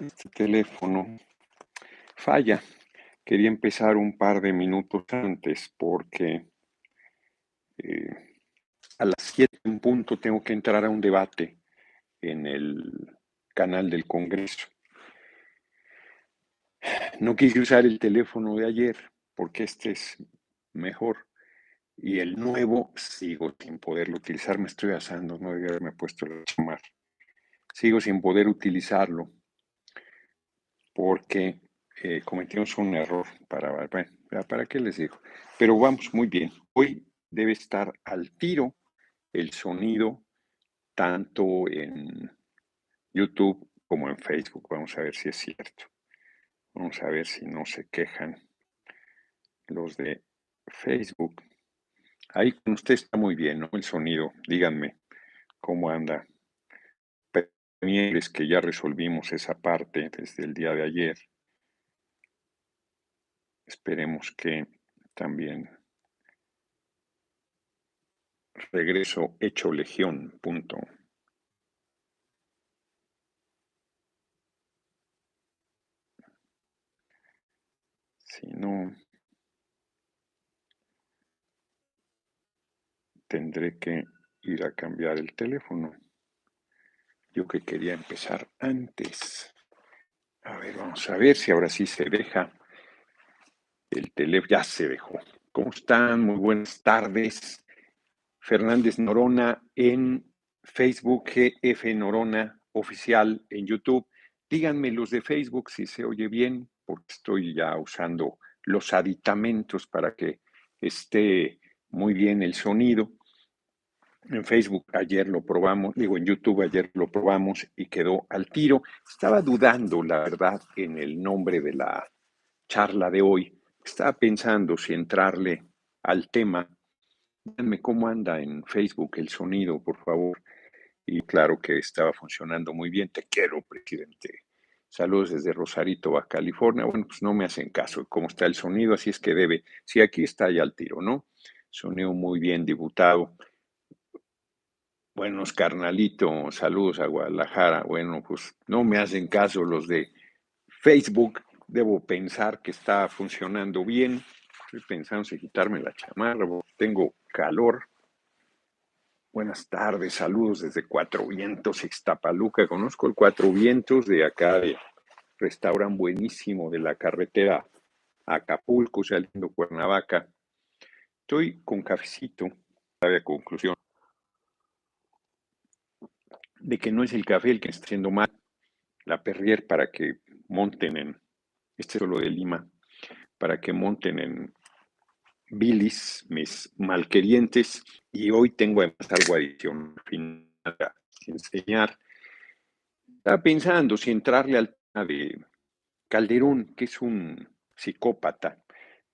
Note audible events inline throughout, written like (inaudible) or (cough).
Este teléfono falla. Quería empezar un par de minutos antes porque eh, a las 7 en punto tengo que entrar a un debate en el canal del Congreso. No quise usar el teléfono de ayer porque este es mejor y el nuevo sigo sin poderlo utilizar. Me estoy asando, no debería haberme puesto a llamar. Sigo sin poder utilizarlo porque eh, cometimos un error. Para, ¿para qué les digo? Pero vamos muy bien. Hoy debe estar al tiro el sonido tanto en YouTube como en Facebook. Vamos a ver si es cierto. Vamos a ver si no se quejan los de Facebook. Ahí con usted está muy bien, ¿no? El sonido. Díganme cómo anda. Es que ya resolvimos esa parte desde el día de ayer. Esperemos que también regreso hecho legión. Punto. Si no, tendré que ir a cambiar el teléfono. Yo que quería empezar antes. A ver, vamos a ver si ahora sí se deja. El teléfono ya se dejó. ¿Cómo están? Muy buenas tardes. Fernández Norona en Facebook, GF Norona oficial en YouTube. Díganme los de Facebook si se oye bien, porque estoy ya usando los aditamentos para que esté muy bien el sonido. En Facebook ayer lo probamos, digo en YouTube ayer lo probamos y quedó al tiro. Estaba dudando, la verdad, en el nombre de la charla de hoy. Estaba pensando si entrarle al tema. Díganme cómo anda en Facebook el sonido, por favor. Y claro que estaba funcionando muy bien. Te quiero, presidente. Saludos desde Rosarito, Baja California. Bueno, pues no me hacen caso cómo está el sonido, así es que debe. Sí, aquí está ya al tiro, ¿no? Sonido muy bien, diputado. Buenos carnalitos, saludos a Guadalajara. Bueno, pues no me hacen caso los de Facebook. Debo pensar que está funcionando bien. Estoy pensando en quitarme la chamarra, tengo calor. Buenas tardes, saludos desde Cuatro Vientos, Ixtapaluca. Conozco el Cuatro Vientos de acá, de restaurante buenísimo de la carretera Acapulco, saliendo Cuernavaca. Estoy con cafecito, a conclusión de que no es el café el que está haciendo mal, la Perrier para que monten en, este solo de Lima, para que monten en bilis mis malquerientes y hoy tengo además algo adicional a enseñar. Estaba pensando si entrarle al tema de Calderón, que es un psicópata,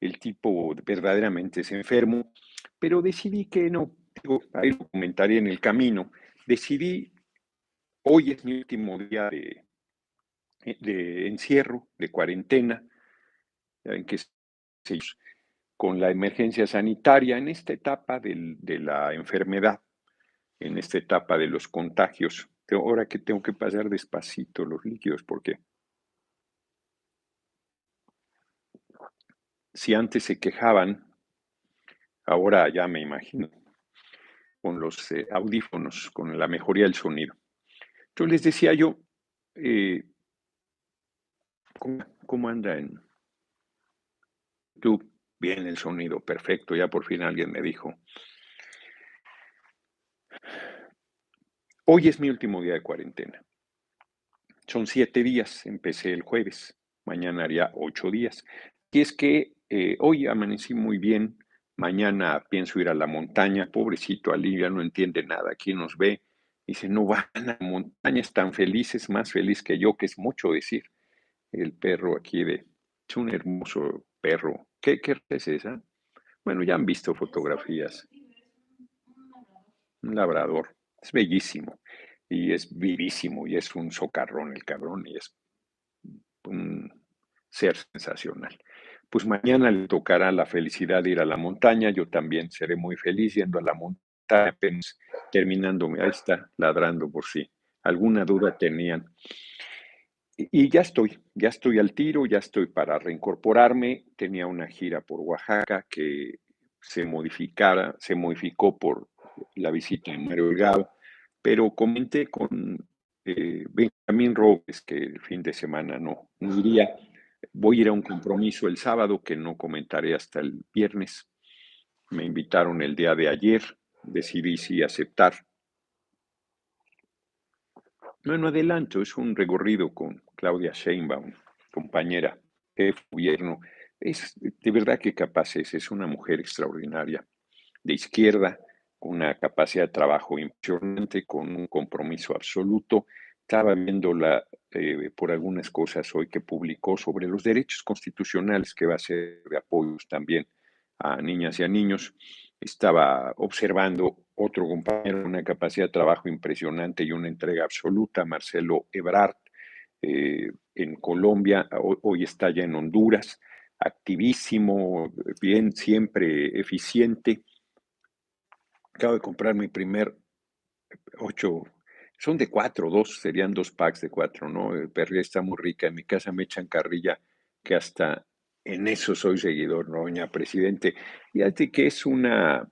el tipo verdaderamente es enfermo, pero decidí que no, ahí lo comentaré en el camino, decidí Hoy es mi último día de, eh, encierro, de cuarentena, en que con la emergencia sanitaria en esta etapa de la enfermedad, en esta etapa de los contagios. Ahora que tengo que pasar despacito los líquidos, porque si antes se quejaban, ahora ya me imagino, con los eh, audífonos, con la mejoría del sonido. Les decía yo, eh, ¿cómo, anda en YouTube? Bien el sonido, perfecto, ya por fin alguien me dijo. Hoy es mi último día de cuarentena. Son siete días, empecé el jueves, mañana haría ocho días. Y es que eh, hoy amanecí muy bien, mañana pienso ir a la montaña, pobrecito Alivia no entiende nada, aquí nos ve, Dice, no van a montañas tan felices, más feliz que yo, que es mucho decir. El perro aquí de, es un hermoso perro. ¿Qué, qué es esa? Bueno, ya han visto fotografías. Un labrador. Es bellísimo. Y es vivísimo. Y es un socarrón el cabrón. Y es un ser sensacional. Pues mañana le tocará la felicidad de ir a la montaña. Yo también seré muy feliz yendo a la montaña terminando, ahí está ladrando por si alguna duda tenían. y ya estoy, ya estoy al tiro, ya estoy para reincorporarme. Tenía una gira por Oaxaca que se modificara, se modificó por la visita de Mario Delgado, pero comenté con eh, Benjamín Robles que el fin de semana no, no iría. Voy a ir a un compromiso el sábado que no comentaré hasta el viernes. Me invitaron el día de ayer, decidí sí aceptar. Bueno, adelanto, es un recorrido con Claudia Sheinbaum, compañera, de gobierno. Es de verdad que capaz es, es una mujer extraordinaria, de izquierda, con una capacidad de trabajo impresionante, con un compromiso absoluto. Estaba viéndola eh, por algunas cosas hoy que publicó sobre los derechos constitucionales, que va a ser de apoyos también a niñas y a niños. Estaba observando otro compañero, una capacidad de trabajo impresionante y una entrega absoluta, Marcelo Ebrard, eh, en Colombia, hoy, está ya en Honduras, activísimo, bien, siempre eficiente. Acabo de comprar mi primer ocho, son de cuatro, dos, serían dos packs de cuatro, ¿no? El perrilla está muy rica, en mi casa me echan carrilla que hasta en eso soy seguidor, ¿no, doña presidente? Fíjate que es una,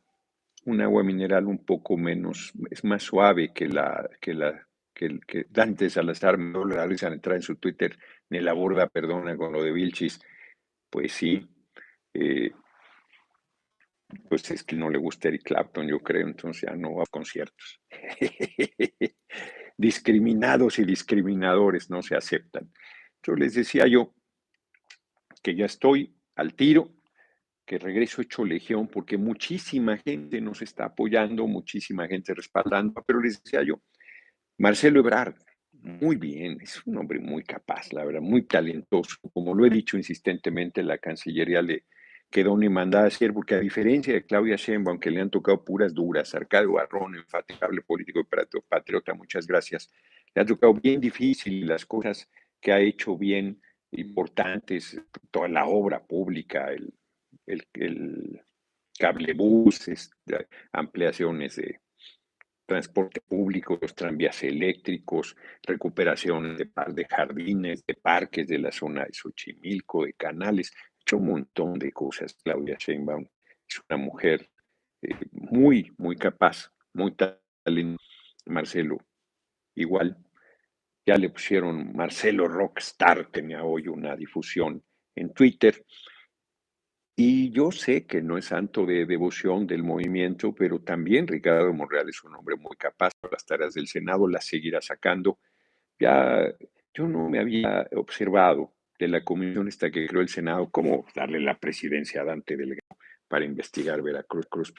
un agua mineral un poco menos, es más suave que la, que la, que, que Dante Salazar me risa al entrar en su Twitter, ni la borda perdona con lo de Vilchis. Pues sí, eh, pues es que no le gusta Eric Clapton, yo creo, entonces ya no va a conciertos. (laughs) Discriminados y discriminadores no se aceptan. Yo les decía yo, que ya estoy al tiro, que regreso hecho legión, porque muchísima gente nos está apoyando, muchísima gente respaldando, pero les decía yo, Marcelo Ebrard, muy bien, es un hombre muy capaz, la verdad, muy talentoso, como lo he dicho insistentemente, la Cancillería le quedó ni mandada a hacer, porque a diferencia de Claudia Sheinbaum, aunque le han tocado puras duras, Arcadio Barrón, infatigable político y patriota, muchas gracias, le ha tocado bien difícil las cosas que ha hecho bien importantes, toda la obra pública, el, el, el ampliaciones de transporte público, los tranvías eléctricos, recuperación de, de jardines, de parques de la zona de Xochimilco, de canales, hecho un montón de cosas. Claudia Sheinbaum es una mujer eh, muy, muy capaz, muy talentosa. Marcelo, igual, ya le pusieron Marcelo Rockstar, tenía hoy una difusión en Twitter. Y yo sé que no es santo de devoción del movimiento, pero también Ricardo Monreal es un hombre muy capaz para las tareas del Senado, las seguirá sacando. Ya yo no me había observado de la comisión esta que creó el Senado cómo darle la presidencia a Dante Delgado para investigar Veracruz. Cruz.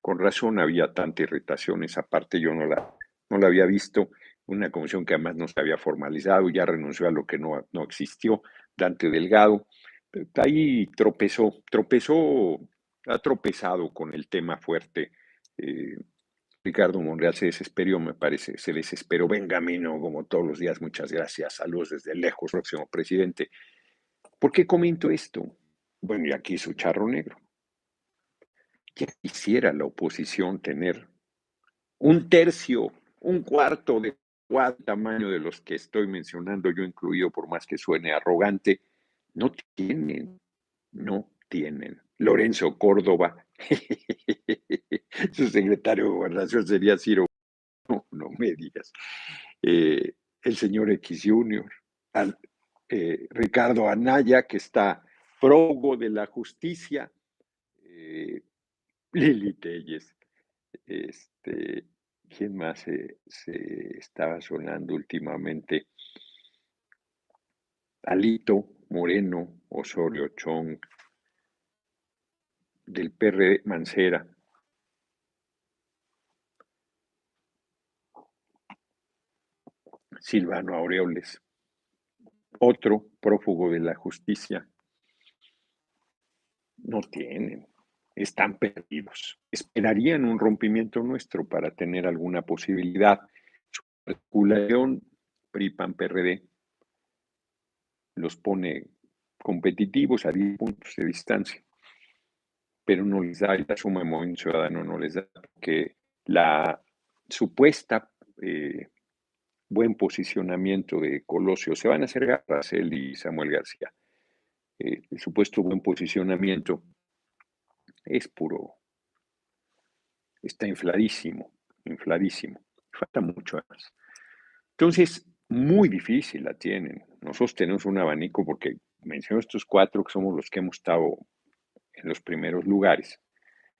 con razón había tanta irritación, esa parte yo no la, no la había visto una comisión que además no se había formalizado, ya renunció a lo que no, no existió, Dante Delgado. Ahí tropezó, tropezó, ha tropezado con el tema fuerte. Eh, Ricardo Monreal se desesperó, me parece, se desesperó. Venga, Mino, como todos los días, muchas gracias. Saludos desde lejos, próximo presidente. ¿Por qué comento esto? Bueno, y aquí su charro negro. Ya quisiera la oposición tener un tercio, un cuarto de cuál tamaño de los que estoy mencionando, yo incluido, por más que suene arrogante, no tienen, no tienen. Lorenzo Córdoba, (laughs) su secretario de gobernación sería Ciro, no, no me digas. Eh, el señor X Junior, eh, Ricardo Anaya, que está prógo de la justicia, eh, Lili Telles, este, ¿Quién más se, estaba sonando últimamente? Alito Moreno, Osorio Chong, del PRD Mancera. Silvano Aureoles, otro prófugo de la justicia. No tienen, están perdidos. Esperarían un rompimiento nuestro para tener alguna posibilidad. Su calculación PRI-PAN-PRD los pone competitivos a 10 puntos de distancia, pero no les da la suma de movimiento ciudadano, no les da que la supuesta eh, buen posicionamiento de Colosio. Se van a hacer garras él y Samuel García. Eh, el supuesto buen posicionamiento es puro, está infladísimo, infladísimo. Falta mucho más. Entonces, muy difícil la tienen. Nosotros tenemos un abanico porque menciono estos cuatro que somos los que hemos estado en los primeros lugares.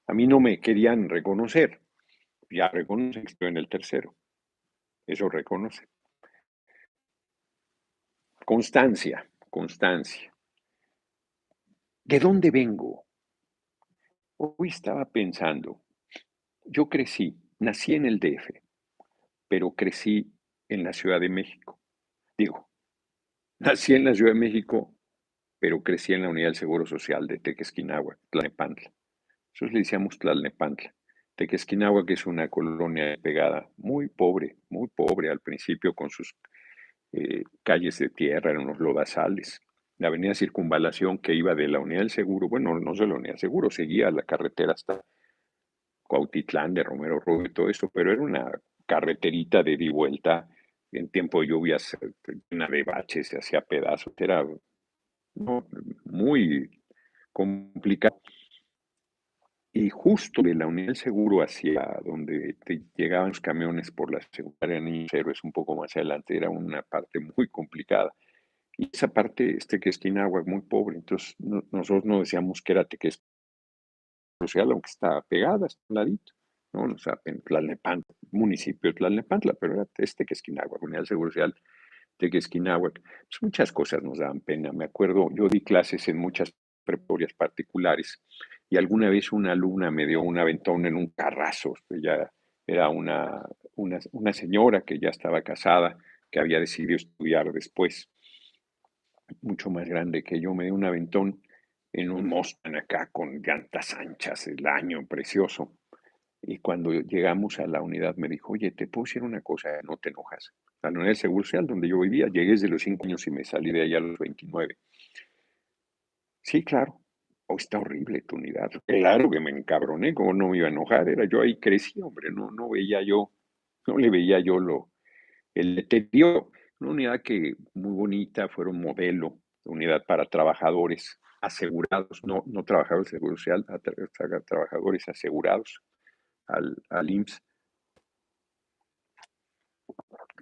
A mí no me querían reconocer. Ya reconocen que estoy en el tercero. Eso reconoce. Constancia, constancia. ¿De dónde vengo? Hoy estaba pensando, yo crecí, nací en el DF, pero crecí en la Ciudad de México. Digo, (laughs) nací en la Ciudad de México, pero crecí en la Unidad del Seguro Social de Tequesquinagua, Tlalnepantla. Nosotros le decíamos Tlalnepantla. Tequesquinagua, que es una colonia pegada, muy pobre, muy pobre al principio, con sus eh, calles de tierra, eran unos lodazales. La avenida Circunvalación que iba de la Unidad del Seguro, bueno, no de la Unidad del Seguro, seguía la carretera hasta Cuautitlán, de Romero Rubio y todo eso, pero era una carreterita de di vuelta en tiempo de lluvias, llena de baches, se hacía pedazos, era muy complicado. Y justo de la Unidad del Seguro hacia donde te llegaban los camiones por la secundaria Niños Héroes, un poco más adelante, era una parte muy complicada. Y esa parte, este que es Quinagua, muy pobre. Entonces, nosotros no decíamos que era Tequesquinagua social, aunque está pegada, está un ladito. ¿no? O sea, en Tlalnepantla, municipio de Tlalnepantla, pero era este que es Quinagua, Unidad del Seguro Social Tequesquinagua. Pues muchas cosas nos daban pena. Me acuerdo, yo di clases en muchas preparatorias particulares y alguna vez una alumna me dio un aventón en un carrazo. Ella era una, una, señora que ya estaba casada, que había decidido estudiar después, mucho más grande que yo, me dio un aventón en un Mustang acá con llantas anchas, el año precioso. Y cuando llegamos a la unidad me dijo, oye, te puedo decir una cosa, no te enojas. A la unidad de seguro social donde yo vivía, llegué desde los 5 años y me salí de allá a los 29. Sí, claro. Oh, está horrible tu unidad. Claro que me encabroné, como no me iba a enojar, era yo ahí crecí, hombre, no, no veía yo, no le veía yo lo, el deterioro. Una unidad que muy bonita, fueron modelo, unidad para trabajadores asegurados, no, no trabajadores de seguro social, trabajadores asegurados al, al IMSS.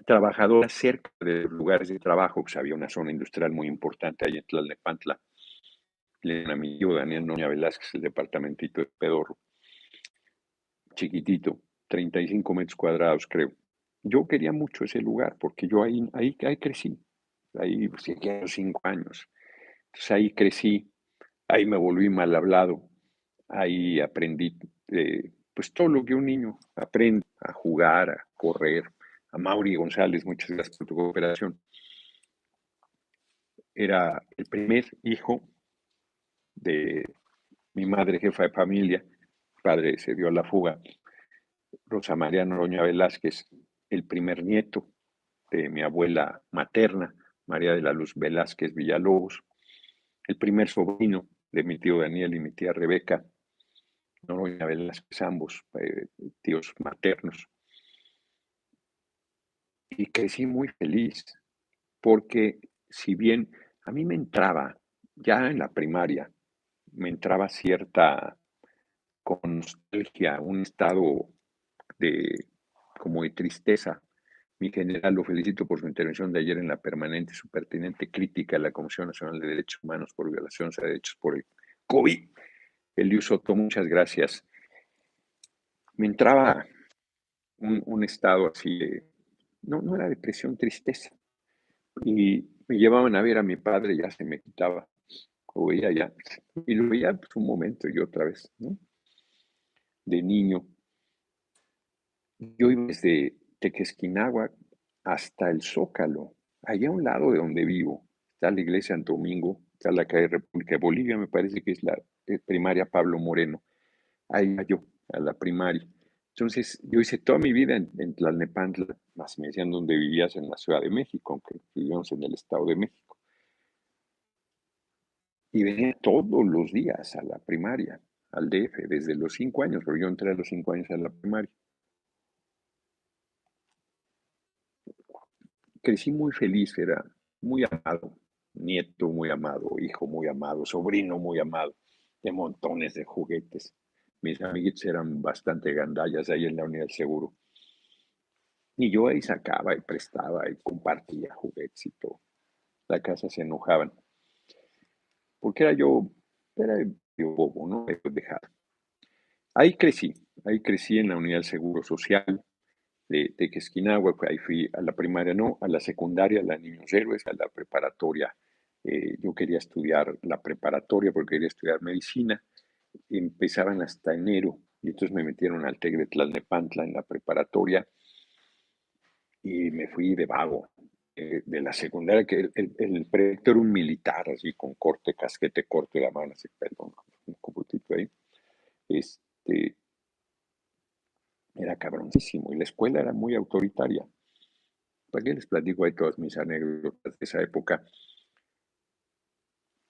Trabajadores cerca de lugares de trabajo, pues había una zona industrial muy importante ahí en Tlalnepantla le amigo Daniel Noña Velázquez, el departamentito de Pedorro, chiquitito, 35 metros cuadrados, creo. Yo quería mucho ese lugar porque yo ahí, ahí, ahí crecí, ahí llegué a cinco años. Entonces ahí crecí, ahí me volví mal hablado, ahí aprendí eh, pues todo lo que un niño aprende, a jugar, a correr. A Mauri González, muchas gracias por tu cooperación. Era el primer hijo de mi madre, jefa de familia, padre se dio a la fuga, Rosa María Noroña Velázquez, el primer nieto de mi abuela materna, María de la Luz Velázquez Villalobos, el primer sobrino de mi tío Daniel y mi tía Rebeca, Noroña Velázquez, ambos eh, tíos maternos. Y crecí muy feliz, porque si bien a mí me entraba ya en la primaria me entraba cierta con nostalgia, un estado de como de tristeza. Mi general lo felicito por su intervención de ayer en la permanente, su pertinente crítica a la Comisión Nacional de Derechos Humanos por violaciones a derechos por el COVID. Eliu Soto, muchas gracias. Me entraba un, estado así de, no, no era depresión, tristeza. Y me llevaban a ver a mi padre, ya se me quitaba lo veía ya, y lo veía pues, un momento y otra vez, ¿no? De niño. Yo iba desde Tequesquinagua hasta el Zócalo, allá a un lado de donde vivo, está la iglesia Santo Domingo, está la calle República de Bolivia, me parece que es la eh, primaria Pablo Moreno. Ahí yo, a la primaria. Entonces, yo hice toda mi vida en, en Tlalnepantla, más me decían donde vivías en la Ciudad de México, aunque vivíamos en el Estado de México y venía todos los días a la primaria, al DF, desde los cinco años, pero yo entré a los cinco años a la primaria. Crecí muy feliz, era muy amado, nieto muy amado, hijo muy amado, sobrino muy amado, de montones de juguetes. Mis amiguitos eran bastante gandallas ahí en la Unidad Seguro. Y yo ahí sacaba y prestaba y compartía juguetes y todo. La casa se enojaban. Porque era yo, era yo bobo, ¿no? Dejado. Ahí crecí, ahí crecí en la Unidad Seguro Social de, de ahí fui a la primaria, no, a la secundaria, a la Niños Héroes, a la preparatoria. Eh, yo quería estudiar la preparatoria porque quería estudiar medicina. Empezaban hasta enero y entonces me metieron al TEC de Tlalnepantla en la preparatoria y me fui de vago. Eh, de la secundaria, que el, el, proyecto era un militar, así con corte, casquete corto de la mano, así, perdón, un coputito ahí. Este, era cabroncísimo y la escuela era muy autoritaria. ¿Para qué les platico ahí todas mis anécdotas de esa época?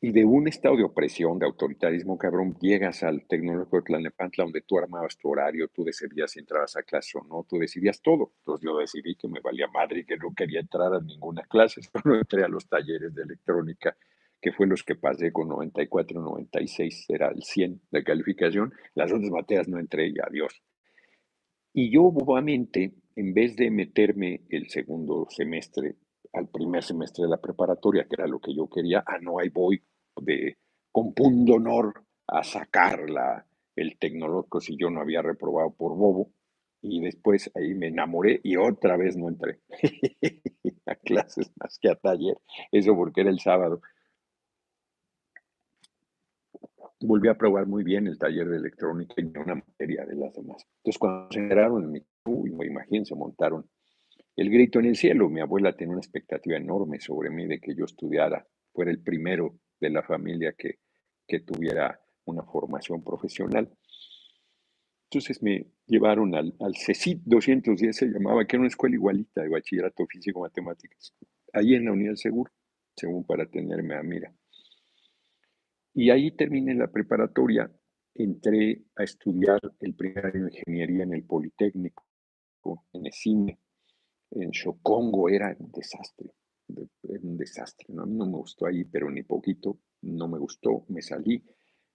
Y de un estado de opresión, de autoritarismo, cabrón, llegas al tecnológico de Tlanepantla, donde tú armabas tu horario, tú decidías si entrabas a clase o no, tú decidías todo. Entonces yo decidí que me valía madre y que no quería entrar a ninguna clase, (laughs) solo entré a los talleres de electrónica, que fue los que pasé con 94, 96, era el 100 de calificación. Las otras materias no entré y adiós. Y yo bobamente, en vez de meterme el segundo semestre al primer semestre de la preparatoria, que era lo que yo quería, ah, no, ahí voy de, con honor a sacar la, el tecnológico si yo no había reprobado por bobo. Y después ahí me enamoré y otra vez no entré (laughs) a clases más que a taller. Eso porque era el sábado volví a probar muy bien el taller de electrónica y una materia de las demás. Entonces, cuando se enteraron en mi, uy, imagínense, montaron el grito en el cielo. Mi abuela tenía una expectativa enorme sobre mí de que yo estudiara, fuera el primero de la familia que, que tuviera una formación profesional. Entonces me llevaron al, CECIT 210, se llamaba, que era una escuela igualita de bachillerato físico-matemáticas, ahí en la Unidad Seguro, según para tenerme a mira. Y ahí terminé la preparatoria, entré a estudiar el primer año de ingeniería en el Politécnico, en ESIME, en Chocongo, era un desastre, era un desastre, ¿no? no me gustó ahí, pero ni poquito, no me gustó, me salí,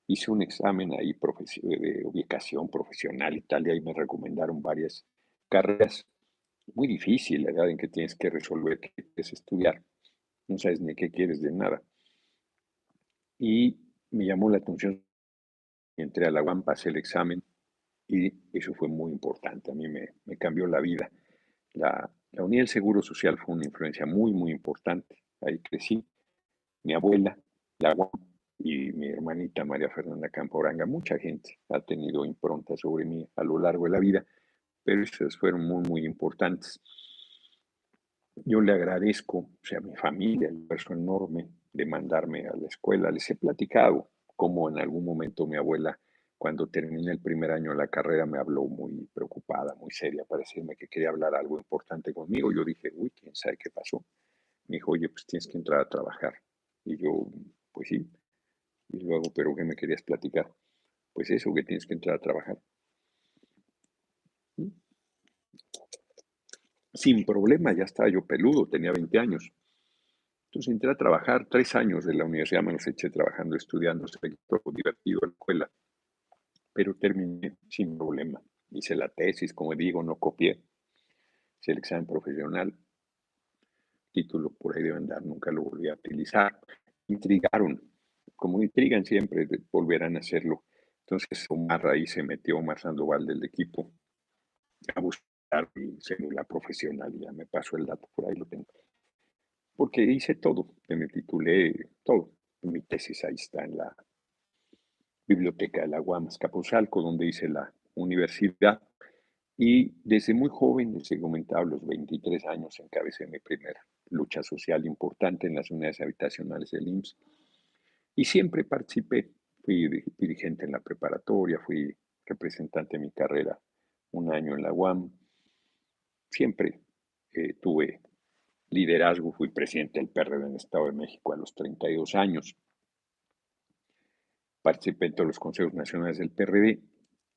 hice un examen ahí de ubicación profesional y tal, y ahí me recomendaron varias carreras, muy difícil la edad en que tienes que resolver qué quieres estudiar, no sabes ni qué quieres de nada. Y me llamó la atención. Entré a la UAM, pasé el examen y eso fue muy importante. A mí me, cambió la vida. La, la Unidad del Seguro Social fue una influencia muy, muy importante. Ahí crecí. Mi abuela, la UAM y mi hermanita María Fernanda Camporanga. Mucha gente ha tenido impronta sobre mí a lo largo de la vida, pero esas fueron muy, muy importantes. Yo le agradezco, o sea, a mi familia, el esfuerzo enorme de mandarme a la escuela. Les he platicado cómo en algún momento mi abuela, cuando terminé el primer año de la carrera, me habló muy preocupada, muy seria, para decirme que quería hablar algo importante conmigo. Yo dije, uy, quién sabe qué pasó. Me dijo, oye, pues tienes que entrar a trabajar. Y yo, pues sí. Y luego, ¿pero qué me querías platicar? Pues eso, que tienes que entrar a trabajar. Sin problema, ya estaba yo peludo, tenía 20 años. Entonces entré a trabajar tres años de la universidad, me los eché trabajando, estudiando, se todo divertido en la escuela, pero terminé sin problema. Hice la tesis, como digo, no copié. Hice el examen profesional, título por ahí de andar, nunca lo volví a utilizar. Intrigaron, como intrigan siempre, volverán a hacerlo. Entonces Omar ahí se metió, Omar Sandoval del equipo, a buscar mi cédula profesional, ya me pasó el dato, por ahí lo tengo porque hice todo, me titulé todo. Mi tesis ahí está en la biblioteca de la Guamas Capuzalco, donde hice la universidad. Y desde muy joven, desde comentaba los 23 años, encabecé mi primera lucha social importante en las unidades habitacionales del IMSS. Y siempre participé, fui dirigente en la preparatoria, fui representante de mi carrera un año en la UAM. Siempre eh, tuve liderazgo, fui presidente del PRD en el Estado de México a los 32 años. Participé en todos los consejos nacionales del PRD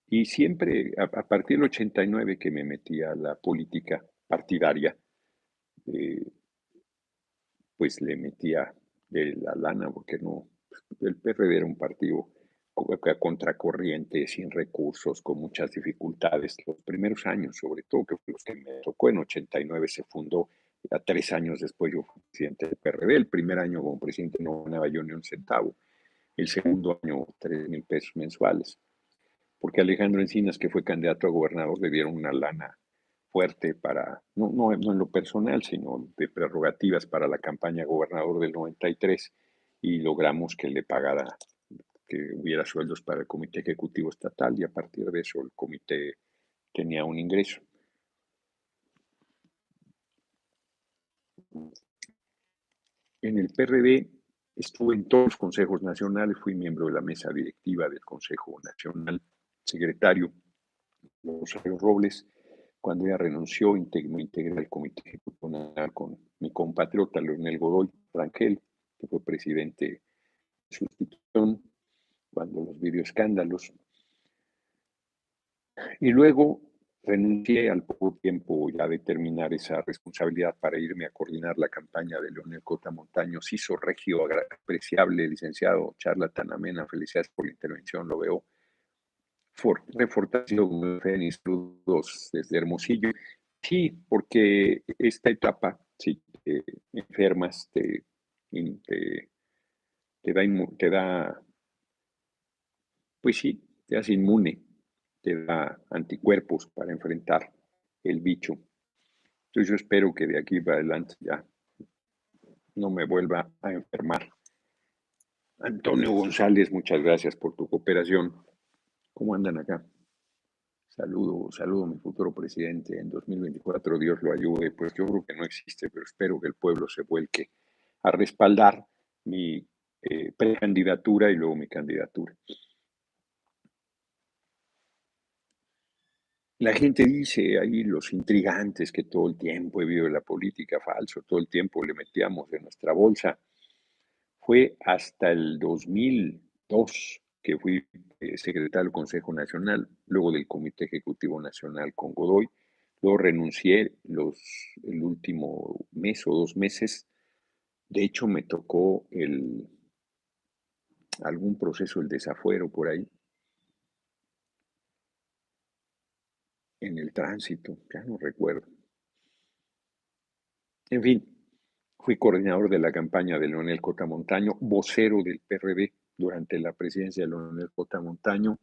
y siempre, a, partir del 89 que me metí a la política partidaria, eh, pues le metía de la lana, porque no, el PRD era un partido contracorriente, sin recursos, con muchas dificultades. Los primeros años, sobre todo, que fue los que me tocó en 89, se fundó. Ya tres años después yo fui presidente del PRD. El primer año como presidente no ganaba yo ni un centavo. El segundo año, tres mil pesos mensuales. Porque Alejandro Encinas, que fue candidato a gobernador, le dieron una lana fuerte para, no, no, en lo personal, sino de prerrogativas para la campaña gobernador del 93 y logramos que le pagara que hubiera sueldos para el Comité Ejecutivo Estatal y a partir de eso el comité tenía un ingreso. En el PRD estuve en todos los consejos nacionales, fui miembro de la mesa directiva del Consejo Nacional, secretario Rosario Robles. Cuando ella renunció, me integré al Comité Ejecutivo Nacional con mi compatriota Leonel Godoy Rangel, que fue presidente de sustitución cuando los videoescándalos. Y luego renuncié al poco tiempo ya de terminar esa responsabilidad para irme a coordinar la campaña de Leonel Cota Montaños. Hizo regio apreciable, licenciado Charlatan Amena. Felicidades por la intervención, lo veo refortalecido mis saludos desde Hermosillo. Sí, porque esta etapa, si te enfermas, te, te, te, da, te da pues sí, te hace inmune, te da anticuerpos para enfrentar el bicho. Entonces yo espero que de aquí para adelante ya no me vuelva a enfermar. Antonio González, muchas gracias por tu cooperación. ¿Cómo andan acá? Saludo, saludo a mi futuro presidente. En 2024 Dios lo ayude. Pues yo creo que no existe, pero espero que el pueblo se vuelque a respaldar mi eh, precandidatura y luego mi candidatura. La gente dice ahí, los intrigantes, que todo el tiempo he vivido la política falso, todo el tiempo le metíamos en nuestra bolsa. Fue hasta el 2002 que fui eh, secretario del Consejo Nacional, luego del Comité Ejecutivo Nacional con Godoy. Luego renuncié los, el último mes o dos meses. De hecho, me tocó el, algún proceso, el desafuero por ahí, en el tránsito, ya no recuerdo. En fin, fui coordinador de la campaña de Leonel Cotamontaño, vocero del PRD durante la presidencia de Leonel Cotamontaño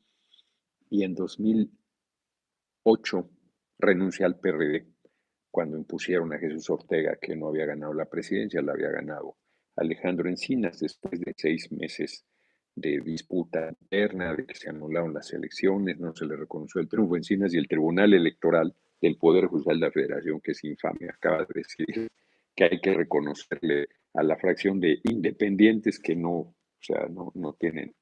y en 2008 renuncié al PRD cuando impusieron a Jesús Ortega que no había ganado la presidencia, la había ganado Alejandro Encinas después de seis meses de disputa interna, de que se anularon las elecciones, no se le reconoció el triunfo Encinas y el Tribunal Electoral del Poder Judicial de la Federación, que es infame, acaba de decir que hay que reconocerle a la fracción de independientes que no, o sea, no, no tienen,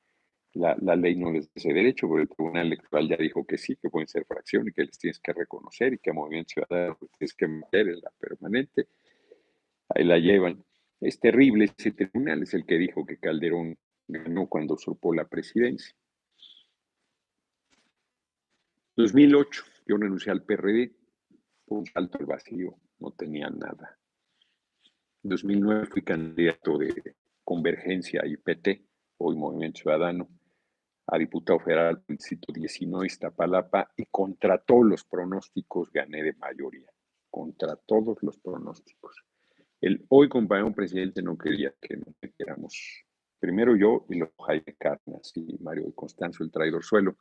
la, la ley no les da ese derecho, pero el Tribunal Electoral ya dijo que sí, que pueden ser fracción y que les tienes que reconocer y que a Movimiento Ciudadano tienes que meter en la permanente. Ahí la llevan. Es terrible, ese tribunal es el que dijo que Calderón ganó cuando usurpó la presidencia. 2008, yo renuncié al PRD, un salto al vacío, no tenía nada. 2009 fui candidato de Convergencia y PT, hoy Movimiento Ciudadano, a diputado federal del distrito 19 Iztapalapa y contra todos los pronósticos gané de mayoría, contra todos los pronósticos. El hoy compañero presidente no quería que nos metiéramos Primero yo y luego Jaime Carnas y Mario de Constanzo, el traidor suelo.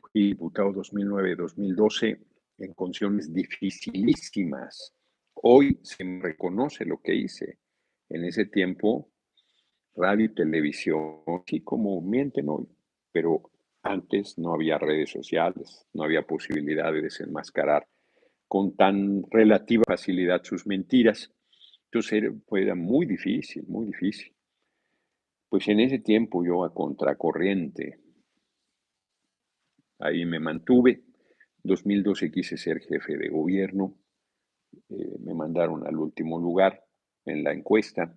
Fui diputado 2009-2012 en condiciones dificilísimas. Hoy se me reconoce lo que hice. En ese tiempo, radio y televisión, sí como mienten hoy, pero antes no había redes sociales, no había posibilidad de desenmascarar con tan relativa facilidad sus mentiras. Entonces era, muy difícil, muy difícil. Pues en ese tiempo yo a contracorriente, ahí me mantuve. 2012 quise ser jefe de gobierno. Eh, me mandaron al último lugar en la encuesta.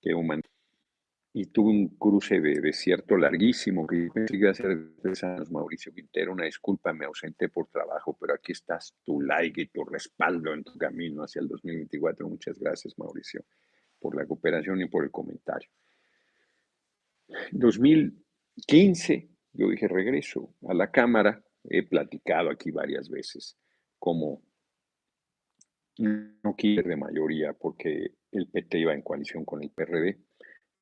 Que y tuve un cruce de desierto larguísimo que pensé iba a ser tres años, Mauricio Quintero. Una disculpa, me ausenté por trabajo, pero aquí estás tu like y tu respaldo en tu camino hacia el 2024. Muchas gracias, Mauricio, por la cooperación y por el comentario. 2015, yo dije, regreso a la Cámara. He platicado aquí varias veces cómo no quiere de mayoría porque el PT iba en coalición con el PRD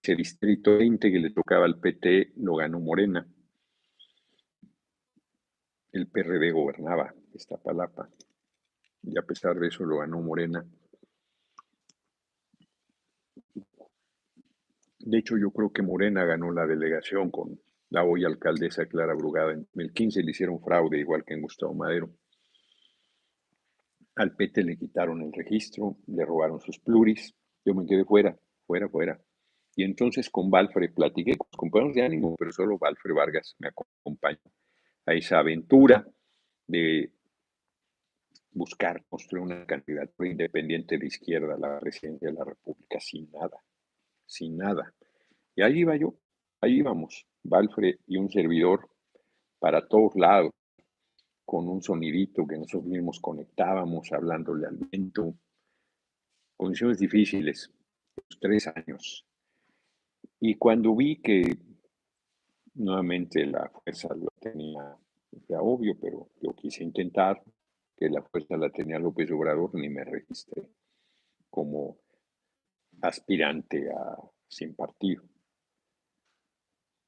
ese distrito 20 que le tocaba al PT lo ganó Morena. El PRD gobernaba esta palapa y a pesar de eso lo ganó Morena. De hecho, yo creo que Morena ganó la delegación con la hoy alcaldesa Clara Brugada en 2015. Le hicieron fraude, igual que en Gustavo Madero. Al PT le quitaron el registro, le robaron sus pluris. Yo me quedé fuera, fuera, fuera. Y entonces con Valfre platiqué con los compañeros de ánimo, pero solo Valfre Vargas me acompañó a esa aventura de buscar construir una candidatura independiente de izquierda a la presidencia de la República sin nada, sin nada. Y ahí iba yo, ahí íbamos, Valfre y un servidor para todos lados, con un sonidito que nosotros mismos conectábamos, hablándole al viento. Condiciones difíciles, tres años y cuando vi que nuevamente la fuerza lo tenía, era obvio, pero yo quise intentar que la fuerza la tenía López Obrador, ni me registré como aspirante a sin partido.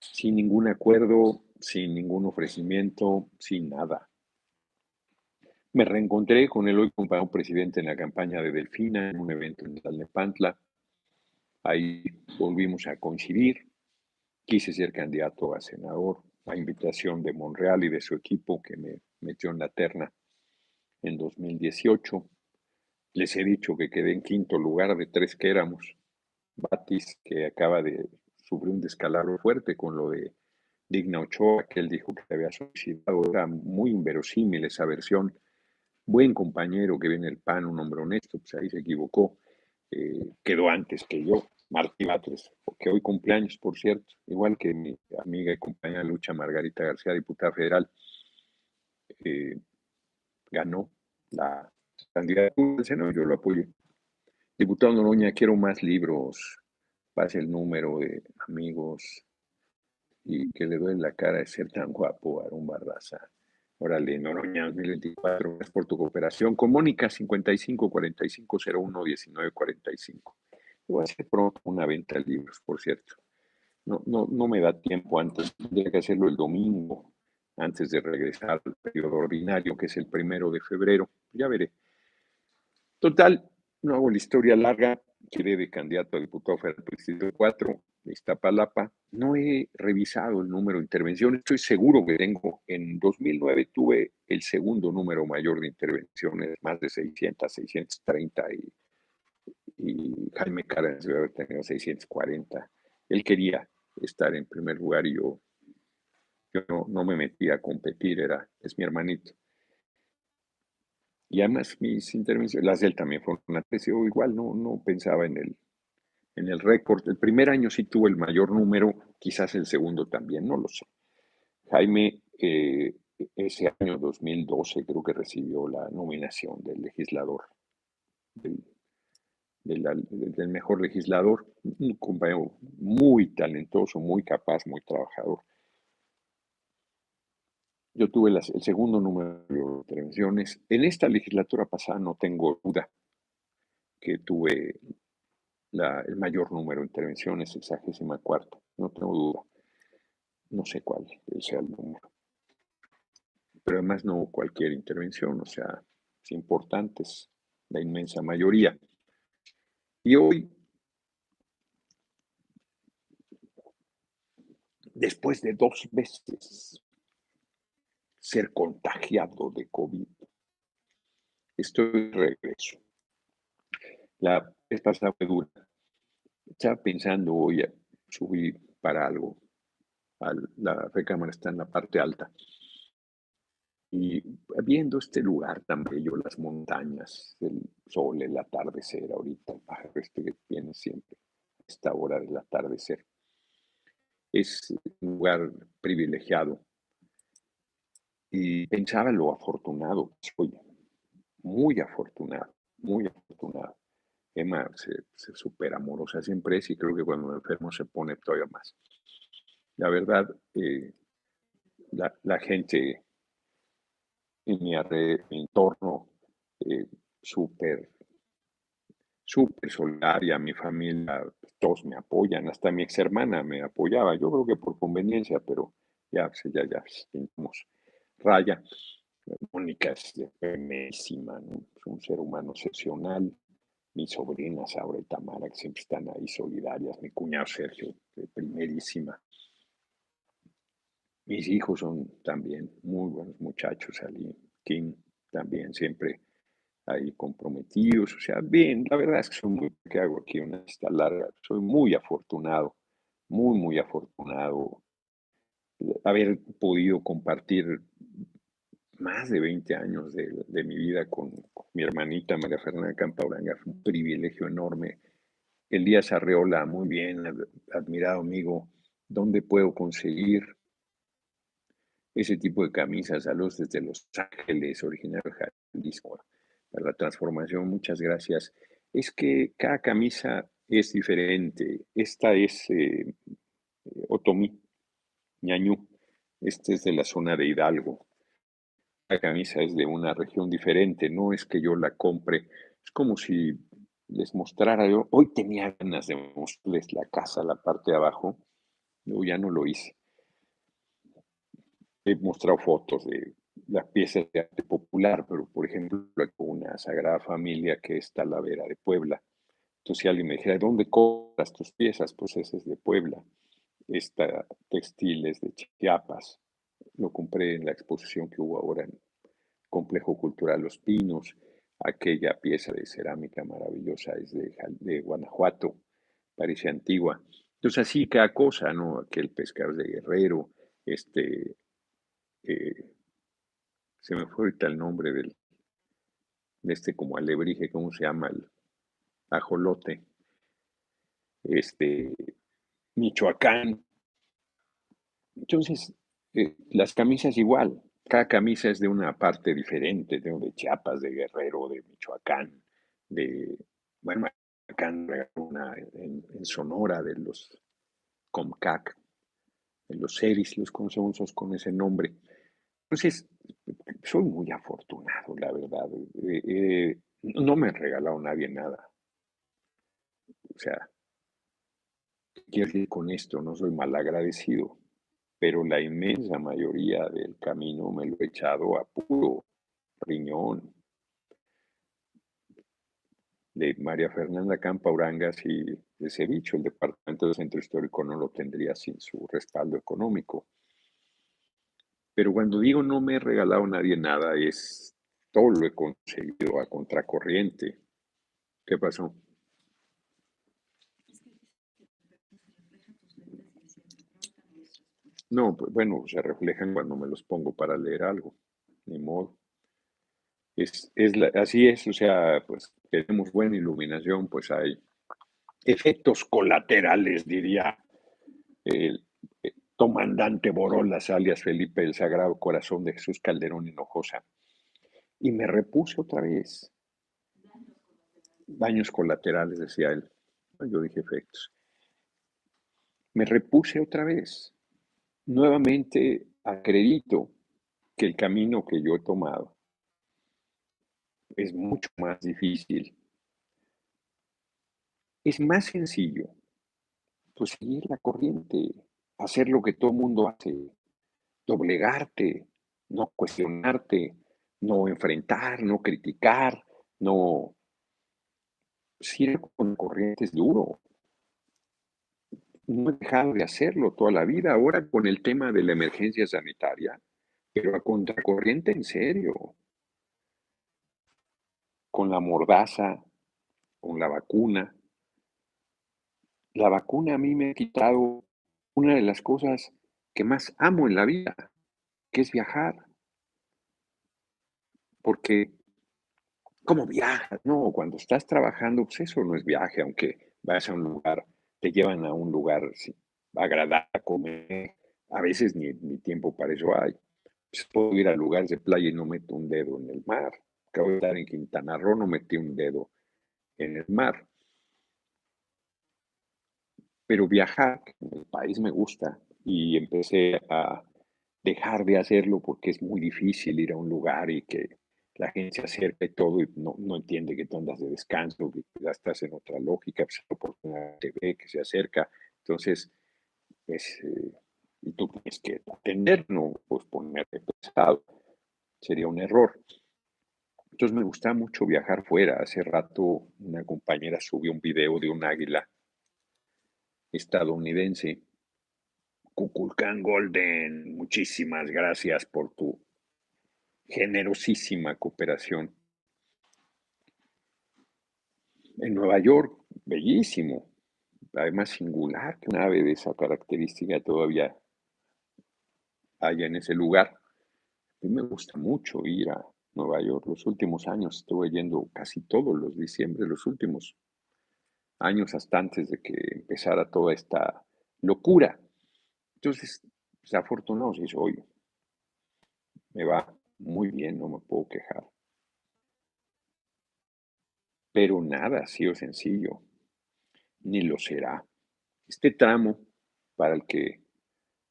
Sin ningún acuerdo, sin ningún ofrecimiento, sin nada. Me reencontré con el hoy compañero presidente en la campaña de Delfina en un evento en Tlalnepantla Ahí volvimos a coincidir. Quise ser candidato a senador a invitación de Monreal y de su equipo que me metió en la terna en 2018. Les he dicho que quedé en quinto lugar de tres que éramos. Batis, que acaba de sufrir un descalabro fuerte con lo de Digna Ochoa, que él dijo que había suicidado. Era muy inverosímil esa versión. Buen compañero que viene el PAN, un hombre honesto, pues ahí se equivocó. Eh, quedó antes que yo. Martí Batres, que hoy cumpleaños, por cierto, igual que mi amiga y compañera Lucha Margarita García, diputada federal, eh, ganó la candidatura del Senado, yo lo apoyo. Diputado Noroña, quiero más libros, pase el número de amigos y que le duele la cara de ser tan guapo, Aaron Barraza. Órale, Noroña 2024, gracias por tu cooperación. Con Mónica 55 45 01 19 45. Voy a hacer pronto una venta de libros, por cierto. No, no, no me da tiempo antes, tendría que hacerlo el domingo, antes de regresar al periodo ordinario, que es el primero de febrero. Ya veré. Total, no hago la historia larga, quedé de candidato a diputado federal Distrito 4 de Iztapalapa. No he revisado el número de intervenciones, estoy seguro que tengo, en 2009 tuve el segundo número mayor de intervenciones, más de 600, 630 y y Jaime Cárdenas debe haber tenido 640. Él quería estar en primer lugar y yo, yo no, me metía a competir, era, es mi hermanito. Y además mis intervenciones, las de él también fueron una yo igual, no, no pensaba en el, en el récord. El primer año sí tuvo el mayor número, quizás el segundo también, no lo sé. Jaime, eh, ese año 2012 creo que recibió la nominación del legislador del del, mejor legislador, un compañero muy talentoso, muy capaz, muy trabajador. Yo tuve el segundo número de intervenciones. En esta legislatura pasada no tengo duda que tuve el mayor número de intervenciones, sexagésima cuarta. No tengo duda. No sé cuál sea el número. Pero además no cualquier intervención, o sea, es importantes, la inmensa mayoría. Y hoy, después de dos veces ser contagiado de COVID, estoy de regreso. La vez pasada dura. Estaba pensando hoy a subir para algo. La recámara está en la parte alta. Y viendo este lugar tan bello, las montañas, el sol, el atardecer, ahorita el pájaro este que viene siempre, esta hora del atardecer. es un lugar privilegiado. Y pensaba lo afortunado que soy, muy afortunado, muy afortunado. Emma se, se súper amorosa siempre es y creo que cuando me enfermo se pone todavía más. La verdad, eh, la, gente mi, entorno eh, súper, súper mi familia, todos me apoyan, hasta mi ex hermana me apoyaba, yo creo que por conveniencia, pero ya, ya, ya, tenemos raya. Mónica es buenísima, es un ser humano excepcional. Mis sobrinas Aura y Tamara, que siempre están ahí solidarias. Mi cuñado Sergio, primerísima. Mis hijos son también muy buenos muchachos, Ali, Kim también siempre ahí comprometidos, o sea, bien, la verdad es que soy muy, que hago aquí una lista larga, soy muy afortunado, muy, muy afortunado. Haber podido compartir más de 20 años de, mi vida con, mi hermanita María Fernanda Campauranga, fue un privilegio enorme. Elías Arreola, muy bien, admirado amigo, ¿dónde puedo conseguir ese tipo de camisas a los desde Los Ángeles, originario de Jalisco, para la transformación. Muchas gracias. Es que cada camisa es diferente. Esta es eh, Otomí, Ñañú. Este es de la zona de Hidalgo. La camisa es de una región diferente, no es que yo la compre. Es como si les mostrara yo. Hoy tenía ganas de mostrarles la casa, la parte de abajo. Yo ya no lo hice he mostrado fotos de las piezas de arte popular, pero por ejemplo, una Sagrada Familia que es Talavera de Puebla. Entonces, si alguien me dijera, ¿dónde compras tus piezas? Pues ese es de Puebla. Esta textil es de Chiapas. Lo compré en la exposición que hubo ahora en Complejo Cultural Los Pinos. Aquella pieza de cerámica maravillosa es de, de Guanajuato, parece antigua. Entonces, así cada cosa, ¿no? Aquel pescado de Guerrero, este, se me fue ahorita el nombre del, de este como alebrije, ¿cómo se llama? El ajolote. Este, Michoacán. Entonces, eh, las camisas igual, cada camisa es de una parte diferente, de, de Chiapas, de Guerrero, de Michoacán, de, bueno, en, Sonora, de los Comcac, de los Seris, los conocemos con ese nombre. Entonces, soy muy afortunado, la verdad. Eh, eh, no me ha regalado nadie nada. O sea, quiero decir con esto, no soy mal agradecido, pero la inmensa mayoría del camino me lo he echado a puro riñón. De María Fernanda Campa Urangas y de Cevicho, el Departamento del Centro Histórico no lo tendría sin su respaldo económico. Pero cuando digo no me he regalado nadie nada, es todo lo he conseguido a contracorriente. ¿Qué pasó? No, pues bueno, se reflejan cuando me los pongo para leer algo, ni modo. Es, así es, o sea, pues tenemos buena iluminación, pues hay efectos colaterales, diría el, comandante Borolas, alias Felipe del Sagrado Corazón de Jesús Calderón Hinojosa. Y me repuse otra vez. Daños colaterales, decía él. Yo dije efectos. Me repuse otra vez. Nuevamente acredito que el camino que yo he tomado es mucho más difícil. Es más sencillo pues seguir la corriente, hacer lo que todo el mundo hace, doblegarte, no cuestionarte, no enfrentar, no criticar, no... Si con corriente es duro. No he dejado de hacerlo toda la vida, ahora con el tema de la emergencia sanitaria, pero a contracorriente en serio. Con la mordaza, con la vacuna. La vacuna a mí me ha quitado una de las cosas que más amo en la vida, que es viajar. Porque, ¿cómo viajas? No, cuando estás trabajando, pues eso no es viaje, aunque vas a un lugar, te llevan a un lugar agradar a comer. A veces ni, ni tiempo para eso hay. Pues, puedo ir a lugares de playa y no meto un dedo en el mar. Acabo de estar en Quintana Roo, no metí un dedo en el mar. Pero viajar en el país me gusta y empecé a dejar de hacerlo porque es muy difícil ir a un lugar y que la gente se acerca y todo y no, entiende que tú andas de descanso, que ya estás en otra lógica, pues que se acerca. Entonces, pues, eh, y tú tienes que atender, no pues ponerte pesado. Sería un error. Entonces me gusta mucho viajar fuera. Hace rato una compañera subió un video de un águila estadounidense. Kukulkan Golden, muchísimas gracias por tu generosísima cooperación. En Nueva York, bellísimo, además singular que una ave de esa característica todavía haya en ese lugar. A mí me gusta mucho ir a Nueva York. Los últimos años estuve yendo casi todos los diciembre, los últimos años hasta antes de que empezara toda esta locura. Entonces, pues, afortunado si soy. Me va muy bien, no me puedo quejar. Pero nada ha sido sencillo, ni lo será. Este tramo para el que